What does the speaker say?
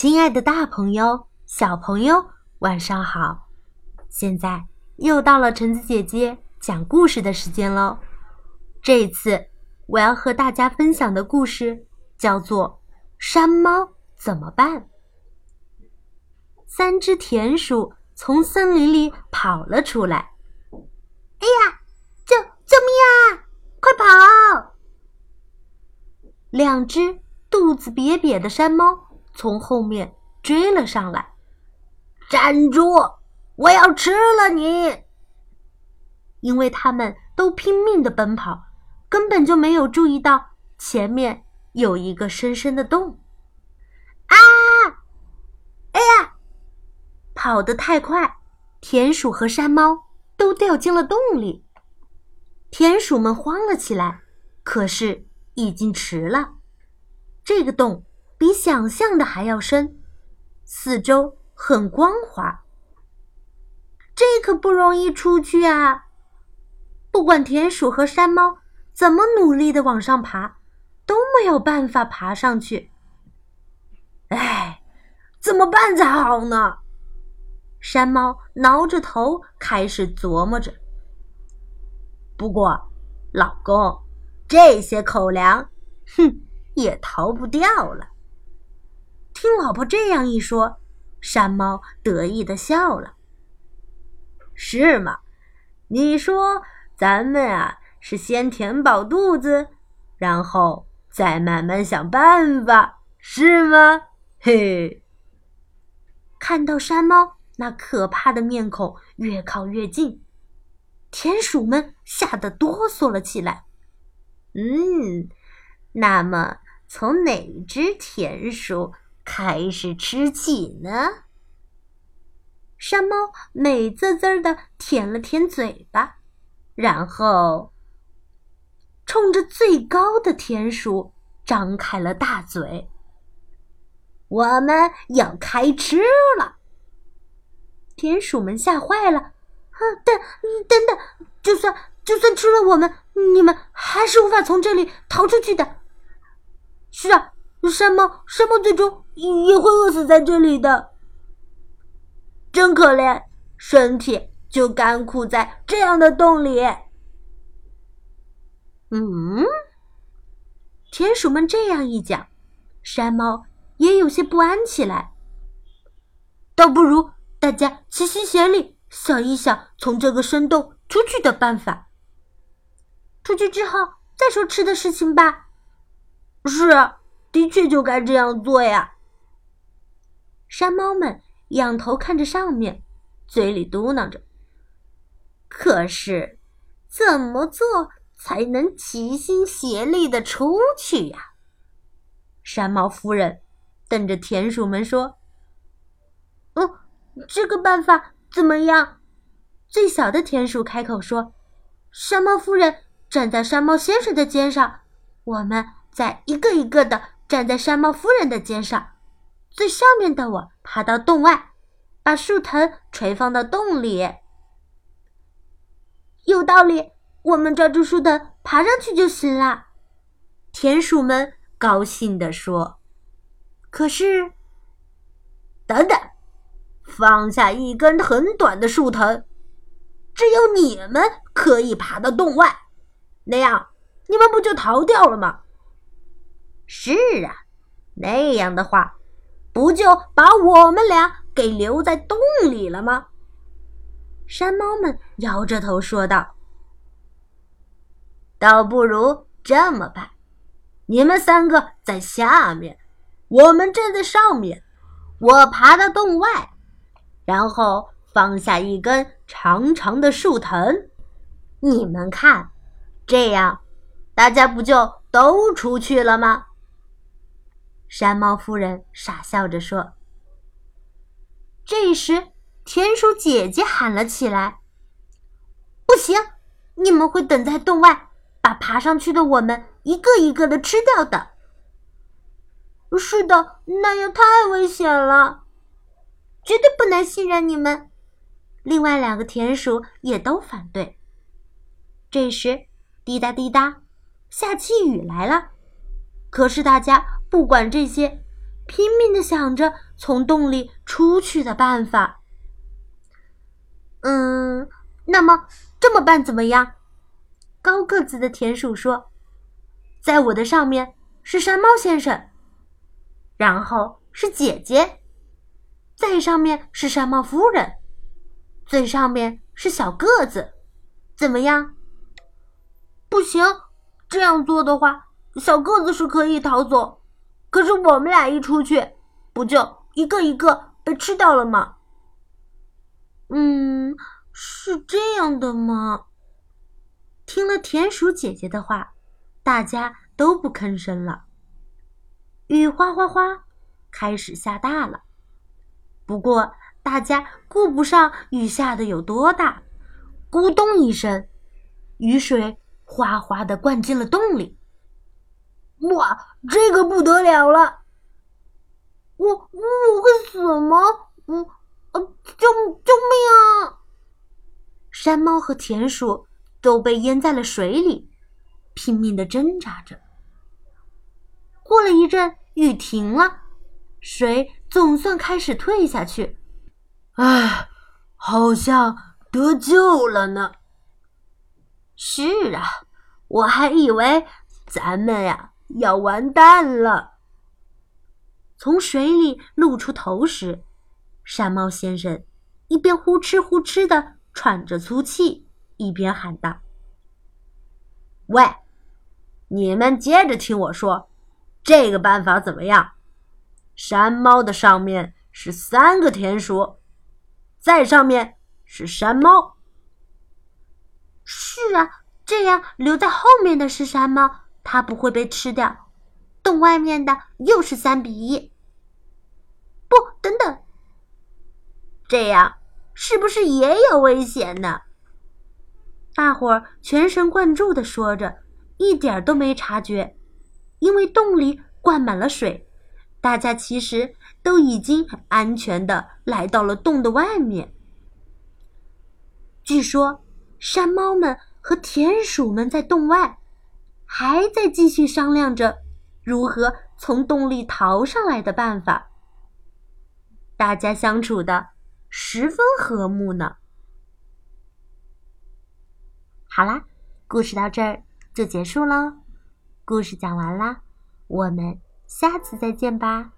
亲爱的，大朋友、小朋友，晚上好！现在又到了橙子姐姐讲故事的时间喽。这次我要和大家分享的故事叫做《山猫怎么办》。三只田鼠从森林里跑了出来。哎呀，救救命啊！快跑！两只肚子瘪瘪的山猫。从后面追了上来，站住！我要吃了你！因为他们都拼命的奔跑，根本就没有注意到前面有一个深深的洞。啊！哎呀！跑得太快，田鼠和山猫都掉进了洞里。田鼠们慌了起来，可是已经迟了。这个洞。比想象的还要深，四周很光滑。这可不容易出去啊！不管田鼠和山猫怎么努力的往上爬，都没有办法爬上去。哎，怎么办才好呢？山猫挠着头，开始琢磨着。不过，老公，这些口粮，哼，也逃不掉了。听老婆这样一说，山猫得意的笑了。是吗？你说咱们啊，是先填饱肚子，然后再慢慢想办法，是吗？嘿。看到山猫那可怕的面孔越靠越近，田鼠们吓得哆嗦了起来。嗯，那么从哪只田鼠？开始吃起呢。山猫美滋滋的舔了舔嘴巴，然后冲着最高的田鼠张开了大嘴。我们要开吃了！田鼠们吓坏了。啊，等等等，就算就算吃了我们，你们还是无法从这里逃出去的。是啊。山猫，山猫最终也会饿死在这里的，真可怜，身体就干枯在这样的洞里。嗯，田鼠们这样一讲，山猫也有些不安起来。倒不如大家齐心协力，想一想从这个深洞出去的办法。出去之后再说吃的事情吧。是。的确就该这样做呀！山猫们仰头看着上面，嘴里嘟囔着：“可是，怎么做才能齐心协力的出去呀？”山猫夫人瞪着田鼠们说：“嗯，这个办法怎么样？”最小的田鼠开口说：“山猫夫人站在山猫先生的肩上，我们再一个一个的。”站在山猫夫人的肩上，最上面的我爬到洞外，把树藤垂放到洞里。有道理，我们抓住树藤爬上去就行了。田鼠们高兴地说：“可是，等等，放下一根很短的树藤，只有你们可以爬到洞外，那样你们不就逃掉了吗？”是啊，那样的话，不就把我们俩给留在洞里了吗？山猫们摇着头说道：“倒不如这么办，你们三个在下面，我们站在上面，我爬到洞外，然后放下一根长长的树藤，你们看，这样大家不就都出去了吗？”山猫夫人傻笑着说：“这时，田鼠姐姐喊了起来：‘不行，你们会等在洞外，把爬上去的我们一个一个的吃掉的。’是的，那样太危险了，绝对不能信任你们。”另外两个田鼠也都反对。这时，滴答滴答，下起雨来了。可是大家。不管这些，拼命的想着从洞里出去的办法。嗯，那么这么办怎么样？高个子的田鼠说：“在我的上面是山猫先生，然后是姐姐，在上面是山猫夫人，最上面是小个子，怎么样？”不行，这样做的话，小个子是可以逃走，可是我们俩一出去，不就一个一个被吃掉了吗？嗯，是这样的吗？听了田鼠姐姐的话，大家都不吭声了。雨哗哗哗，开始下大了。不过大家顾不上雨下的有多大，咕咚一声，雨水哗哗的灌进了洞里。哇，这个不得了了！我我会死吗？我，啊，救救命啊！山猫和田鼠。都被淹在了水里，拼命的挣扎着。过了一阵，雨停了，水总算开始退下去。唉，好像得救了呢。是啊，我还以为咱们呀要完蛋了。从水里露出头时，山猫先生一边呼哧呼哧的喘着粗气。一边喊道：“喂，你们接着听我说，这个办法怎么样？山猫的上面是三个田鼠，在上面是山猫。是啊，这样留在后面的是山猫，它不会被吃掉。洞外面的又是三比一。不，等等，这样是不是也有危险呢？”大伙儿全神贯注地说着，一点都没察觉，因为洞里灌满了水，大家其实都已经安全的来到了洞的外面。据说，山猫们和田鼠们在洞外，还在继续商量着如何从洞里逃上来的办法。大家相处的十分和睦呢。好啦，故事到这儿就结束喽。故事讲完啦，我们下次再见吧。